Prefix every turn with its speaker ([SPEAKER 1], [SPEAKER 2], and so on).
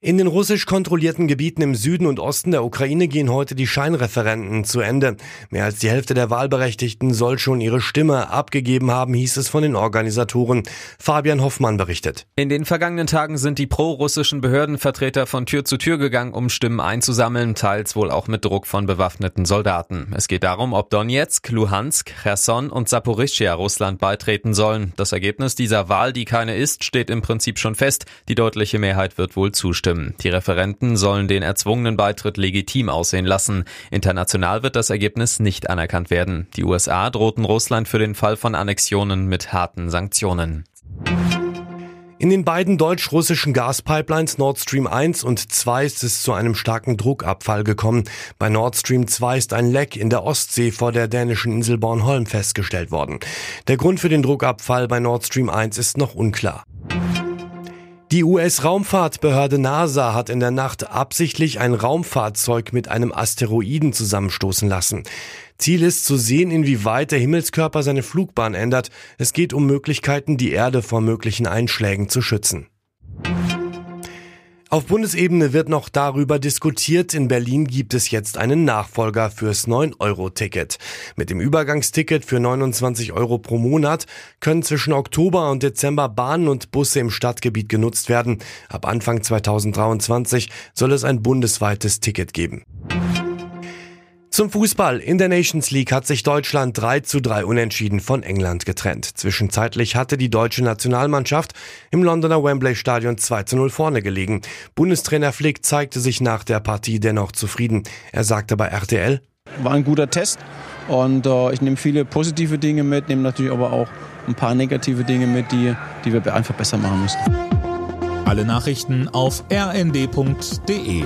[SPEAKER 1] In den russisch kontrollierten Gebieten im Süden und Osten der Ukraine gehen heute die Scheinreferenten zu Ende. Mehr als die Hälfte der Wahlberechtigten soll schon ihre Stimme abgegeben haben, hieß es von den Organisatoren. Fabian Hoffmann berichtet.
[SPEAKER 2] In den vergangenen Tagen sind die pro-russischen Behördenvertreter von Tür zu Tür gegangen, um Stimmen einzusammeln, teils wohl auch mit Druck von bewaffneten Soldaten. Es geht darum, ob Donetsk, Luhansk, Cherson und Saporischschja Russland beitreten sollen. Das Ergebnis dieser Wahl, die keine ist, steht im Prinzip schon fest. Die deutliche Mehrheit wird wohl zustimmen zustimmen. Die Referenten sollen den erzwungenen Beitritt legitim aussehen lassen. International wird das Ergebnis nicht anerkannt werden. Die USA drohten Russland für den Fall von Annexionen mit harten Sanktionen.
[SPEAKER 1] In den beiden deutsch-russischen Gaspipelines Nord Stream 1 und 2 ist es zu einem starken Druckabfall gekommen. Bei Nord Stream 2 ist ein Leck in der Ostsee vor der dänischen Insel Bornholm festgestellt worden. Der Grund für den Druckabfall bei Nord Stream 1 ist noch unklar. Die US-Raumfahrtbehörde NASA hat in der Nacht absichtlich ein Raumfahrzeug mit einem Asteroiden zusammenstoßen lassen. Ziel ist zu sehen, inwieweit der Himmelskörper seine Flugbahn ändert. Es geht um Möglichkeiten, die Erde vor möglichen Einschlägen zu schützen. Auf Bundesebene wird noch darüber diskutiert. In Berlin gibt es jetzt einen Nachfolger fürs 9-Euro-Ticket. Mit dem Übergangsticket für 29 Euro pro Monat können zwischen Oktober und Dezember Bahnen und Busse im Stadtgebiet genutzt werden. Ab Anfang 2023 soll es ein bundesweites Ticket geben. Zum Fußball. In der Nations League hat sich Deutschland 3 zu 3 unentschieden von England getrennt. Zwischenzeitlich hatte die deutsche Nationalmannschaft im Londoner Wembley Stadion 2 zu 0 vorne gelegen. Bundestrainer Flick zeigte sich nach der Partie dennoch zufrieden. Er sagte bei RTL,
[SPEAKER 3] war ein guter Test und äh, ich nehme viele positive Dinge mit, nehme natürlich aber auch ein paar negative Dinge mit, die, die wir einfach besser machen müssen.
[SPEAKER 4] Alle Nachrichten auf rnd.de